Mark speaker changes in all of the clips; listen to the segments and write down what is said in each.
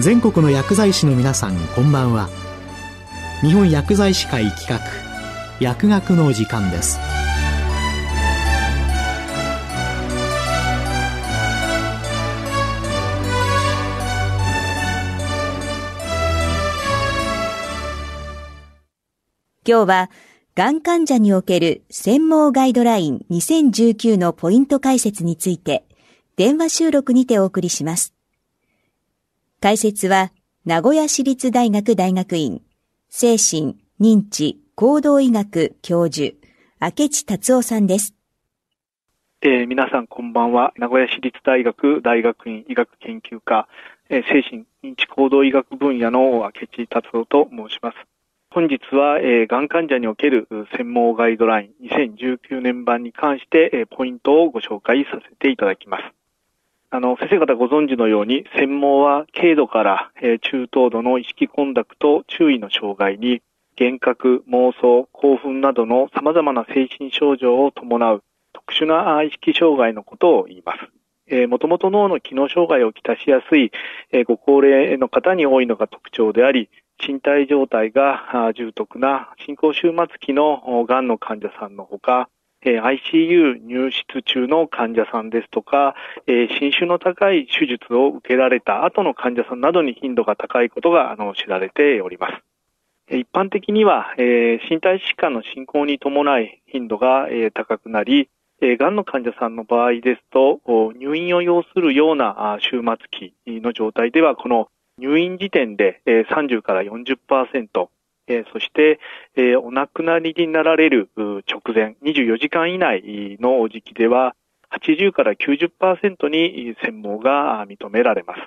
Speaker 1: 全国の薬剤師の皆さんこんばんは日本薬剤師会企画薬学の時間です
Speaker 2: 今日は、がん患者における専門ガイドライン2019のポイント解説について、電話収録にてお送りします。解説は、名古屋市立大学大学院、精神、認知、行動医学教授、明智達夫さんです。
Speaker 3: えー、皆さんこんばんは。名古屋市立大学大学院医学研究科、えー、精神認知行動医学分野の明智達夫と申します。本日は、えー、がん患者における専門ガイドライン2019年版に関して、えー、ポイントをご紹介させていただきます。あの、先生方ご存知のように、専門は軽度から、えー、中等度の意識コンダクト、注意の障害に、幻覚、妄想、興奮などの様々な精神症状を伴う特殊な意識障害のことを言います。えー、もともと脳の機能障害をきたしやすい、えー、ご高齢の方に多いのが特徴であり、身体状態が重篤な進行終末期のがんの患者さんのほか、え ICU 入室中の患者さんですとか、侵襲の高い手術を受けられた後の患者さんなどに頻度が高いことがあの知られております。一般的には、え身体疾患の進行に伴い頻度が高くなり、えがんの患者さんの場合ですと、入院を要するような終末期の状態では、この入院時点で30から40%、えそして、えお亡くなりになられる直前、24時間以内の時期では、80から90%に専門が認められます。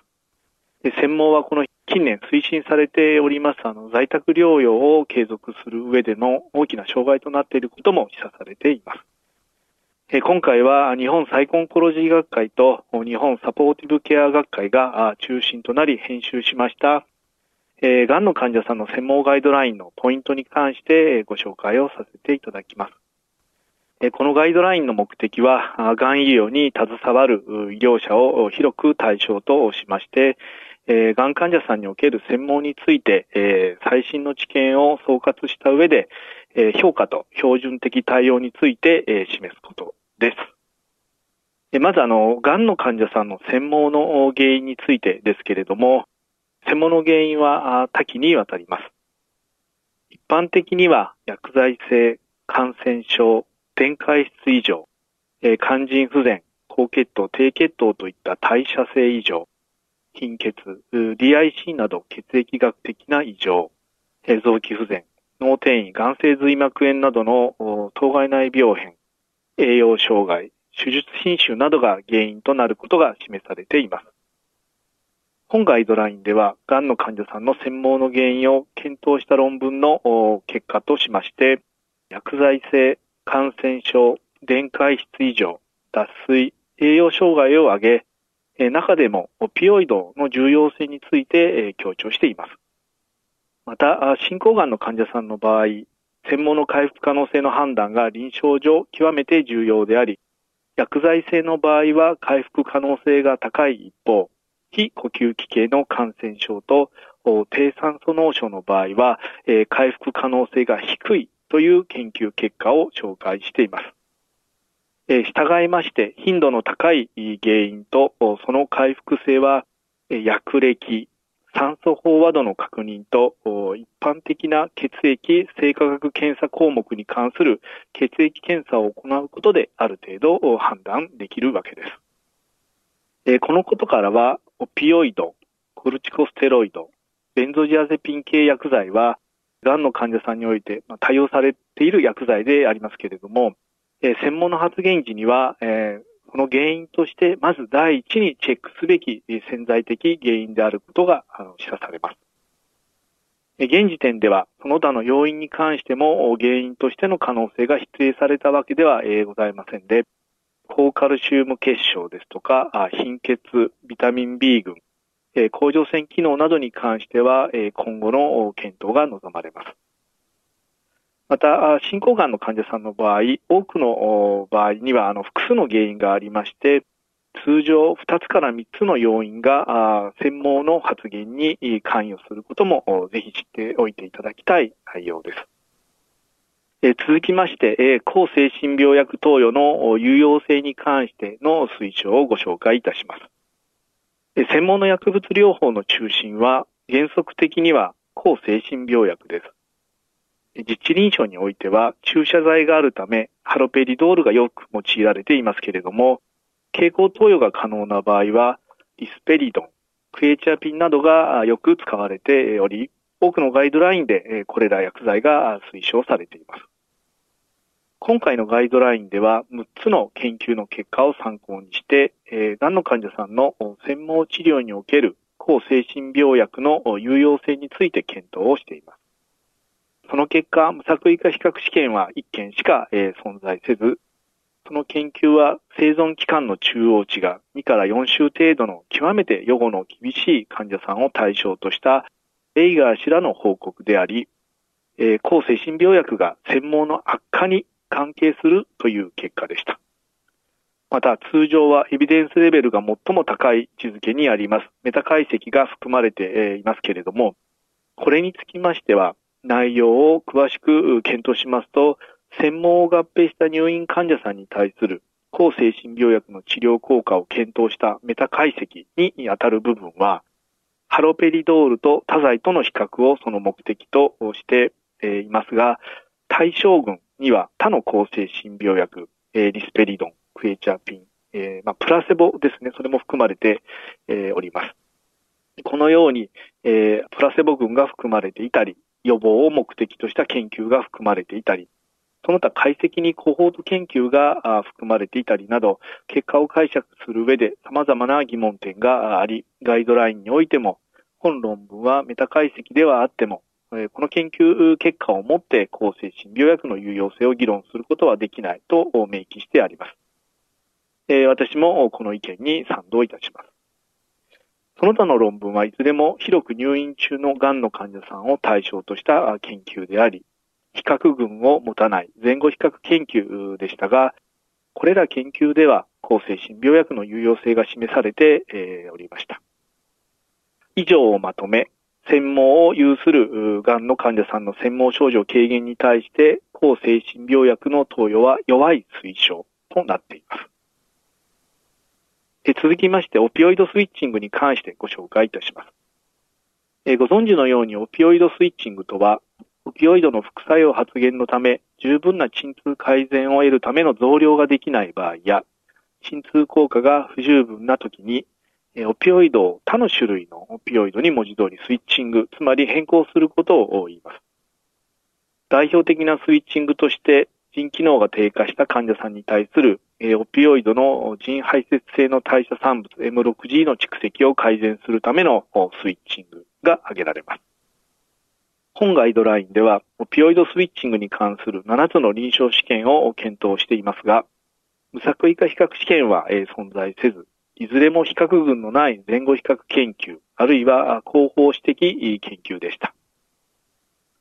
Speaker 3: 専門はこの近年推進されておりますあの在宅療養を継続する上での大きな障害となっていることも示唆されています。今回は日本サイコンコロジー学会と日本サポーティブケア学会が中心となり編集しました、えー、がんの患者さんの専門ガイドラインのポイントに関してご紹介をさせていただきます。このガイドラインの目的は、がん医療に携わる医療者を広く対象としまして、がん患者さんにおける専門について、最新の知見を総括した上で、評価と標準的対応について示すことです。まず、あの、癌の患者さんの専門の原因についてですけれども、専門の原因は多岐にわたります。一般的には薬剤性、感染症、電解質異常、肝腎不全、高血糖、低血糖といった代謝性異常、貧血、DIC など血液学的な異常、臓器不全、脳転移、眼性髄膜炎などの当該内病変、栄養障害、手術品種などが原因となることが示されています。本ガイドラインでは、がんの患者さんの専門の原因を検討した論文の結果としまして、薬剤性、感染症、電解質異常、脱水、栄養障害を挙げ、中でもオピオイドの重要性について強調しています。また、進行がんの患者さんの場合、専門の回復可能性の判断が臨床上極めて重要であり、薬剤性の場合は回復可能性が高い一方、非呼吸器系の感染症と低酸素脳症の場合は、えー、回復可能性が低いという研究結果を紹介しています。えー、従いまして、頻度の高い原因とその回復性は、薬歴、酸素飽和度の確認と一般的な血液生化学検査項目に関する血液検査を行うことである程度判断できるわけです。このことからは、オピオイド、コルチコステロイド、ベンゾジアゼピン系薬剤は、がんの患者さんにおいて対応されている薬剤でありますけれども、専門の発言時には、この原因として、まず第一にチェックすべき潜在的原因であることが示唆されます。現時点では、その他の要因に関しても原因としての可能性が否定されたわけではございませんで、高カルシウム結晶ですとか、貧血、ビタミン B 群、甲状腺機能などに関しては、今後の検討が望まれます。また、進行がんの患者さんの場合、多くの場合には、あの、複数の原因がありまして、通常2つから3つの要因が専門の発言に関与することもぜひ知っておいていただきたい内容です。え続きまして、え抗精神病薬投与の有用性に関しての推奨をご紹介いたします。え専門の薬物療法の中心は原則的には抗精神病薬です。実地臨床においては注射剤があるためハロペリドールがよく用いられていますけれども、経口投与が可能な場合はリスペリドン、クエチアピンなどがよく使われており、多くのガイドラインでこれら薬剤が推奨されています。今回のガイドラインでは6つの研究の結果を参考にして、え、がんの患者さんの専門治療における抗精神病薬の有用性について検討をしています。その結果、無作為化比較試験は1件しか、存在せず、その研究は生存期間の中央値が2から4週程度の極めて予後の厳しい患者さんを対象としたエイガー氏らの報告であり、えー、抗精神病薬が専門の悪化に関係するという結果でした。また通常はエビデンスレベルが最も高い位置づけにありますメタ解析が含まれていますけれども、これにつきましては内容を詳しく検討しますと、専門を合併した入院患者さんに対する抗精神病薬の治療効果を検討したメタ解析にあたる部分は、ハロペリドールと他剤との比較をその目的としていますが、対象群には他の抗精神病薬、リスペリドン、クエチャピン、プラセボですね、それも含まれて、おります。このように、プラセボ群が含まれていたり、予防を目的とした研究が含まれていたり、その他解析にコホート研究が含まれていたりなど、結果を解釈する上で様々な疑問点があり、ガイドラインにおいても、本論文はメタ解析ではあっても、この研究結果をもって抗精神病薬の有用性を議論することはできないと明記してあります。私もこの意見に賛同いたします。その他の論文はいずれも広く入院中の癌の患者さんを対象とした研究であり、比較群を持たない前後比較研究でしたが、これら研究では抗精神病薬の有用性が示されてえおりました。以上をまとめ、専門を有するがんの患者さんの専門症状軽減に対して、抗精神病薬の投与は弱い推奨となっています。続きまして、オピオイドスイッチングに関してご紹介いたします。えご存知のように、オピオイドスイッチングとは、オピオイドの副作用発現のため、十分な鎮痛改善を得るための増量ができない場合や、鎮痛効果が不十分な時に、オピオイドを他の種類のオピオイドに文字通りスイッチング、つまり変更することを言います。代表的なスイッチングとして、腎機能が低下した患者さんに対するオピオイドの腎排泄性の代謝産物 M6G の蓄積を改善するためのスイッチングが挙げられます。本ガイドラインでは、オピオイドスイッチングに関する7つの臨床試験を検討していますが、無作為化比較試験は存在せず、いずれも比較群のない前後比較研究、あるいは広報史的研究でした。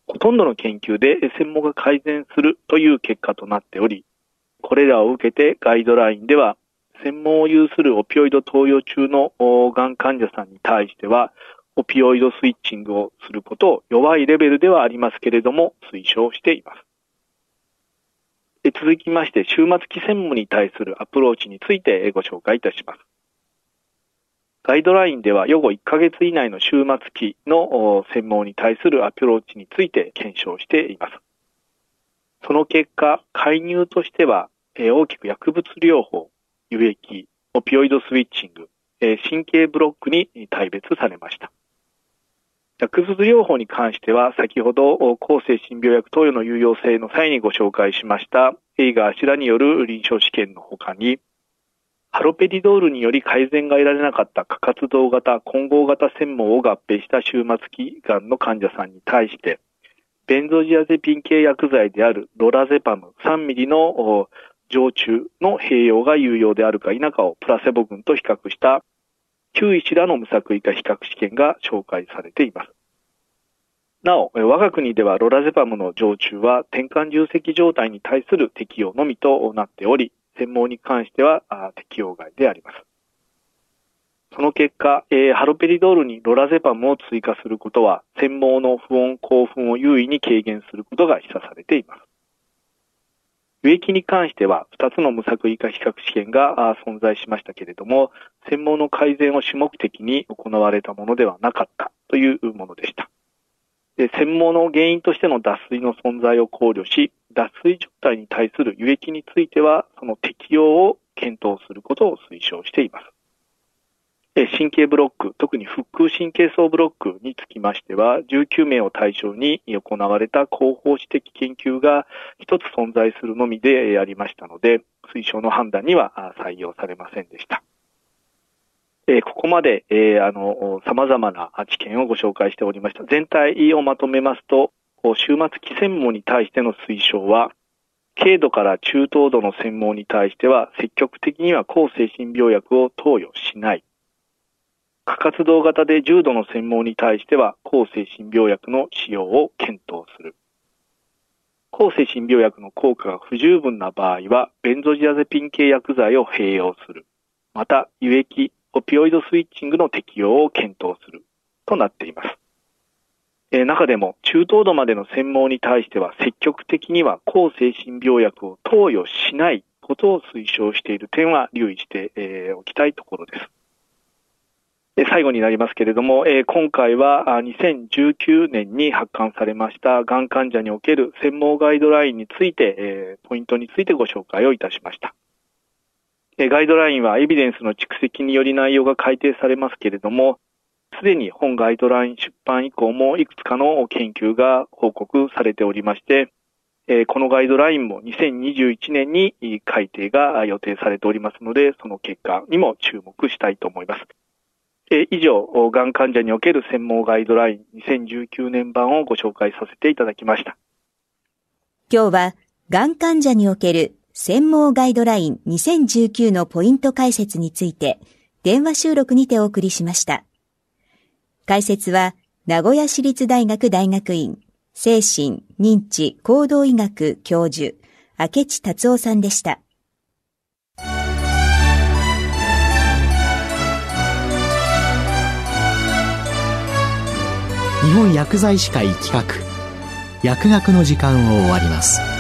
Speaker 3: ほとんどの研究で専門が改善するという結果となっており、これらを受けてガイドラインでは、専門を有するオピオイド投与中のがん患者さんに対しては、オピオイドスイッチングをすることを弱いレベルではありますけれども、推奨しています。続きまして、終末期専務に対するアプローチについてご紹介いたします。ガイドラインでは、予後1ヶ月以内の終末期の専門に対するアプローチについて検証しています。その結果、介入としては、大きく薬物療法、輸液、オピオイドスイッチング、神経ブロックに大別されました。薬物療法に関しては、先ほど抗精神病薬投与の有用性の際にご紹介しました、エイガー・シラによる臨床試験の他に、ハロペリドールにより改善が得られなかった過活動型混合型専門を合併した終末期がんの患者さんに対して、ベンゾジアゼピン系薬剤であるロラゼパム3ミリの常駐の併用が有用であるか否かをプラセボ群と比較した。9医師らの無作為化比較試験が紹介されています。なお、我が国ではロラゼパムの常駐は転換重積状態に対する適用のみとなっており、専門に関しては適用外であります。その結果、えー、ハロペリドールにロラゼパムを追加することは、専門の不穏興奮を優位に軽減することが示唆されています。植木に関しては、2つの無作為化比較試験が存在しましたけれども、専門の改善を主目的に行われたものではなかったというものでした。で専門の原因としての脱水の存在を考慮し、脱水状態に対する輸液については、その適用を検討することを推奨しています。神経ブロック、特に腹腔神経層ブロックにつきましては、19名を対象に行われた広報史的研究が一つ存在するのみでありましたので、推奨の判断には採用されませんでした。えここまで、えあの、様々な知見をご紹介しておりました。全体をまとめますと、終末期専門に対しての推奨は、軽度から中等度の専門に対しては、積極的には抗精神病薬を投与しない。過活動型で重度の専門に対しては、抗精神病薬の使用を検討する。抗精神病薬の効果が不十分な場合は、ベンゾジアゼピン系薬剤を併用する。また、輸液、オピオイドスイッチングの適用を検討する。となっています。え、中でも、中等度までの専門に対しては、積極的には抗精神病薬を投与しないことを推奨している点は留意して、え、おきたいところです。最後になりますけれども、えー、今回は2019年に発刊されましたがん患者における専門ガイドラインについて、えー、ポイントについてご紹介をいたしました。ガイドラインはエビデンスの蓄積により内容が改定されますけれども、すでに本ガイドライン出版以降もいくつかの研究が報告されておりまして、このガイドラインも2021年に改定が予定されておりますので、その結果にも注目したいと思います。え以上、がん患者における専門ガイドライン2019年版をご紹介させていただきました。
Speaker 2: 今日は、がん患者における専門ガイドライン2019のポイント解説について、電話収録にてお送りしました。解説は、名古屋市立大学大学院、精神、認知、行動医学教授、明智達夫さんでした。
Speaker 1: 本薬剤師会企画。薬学の時間を終わります。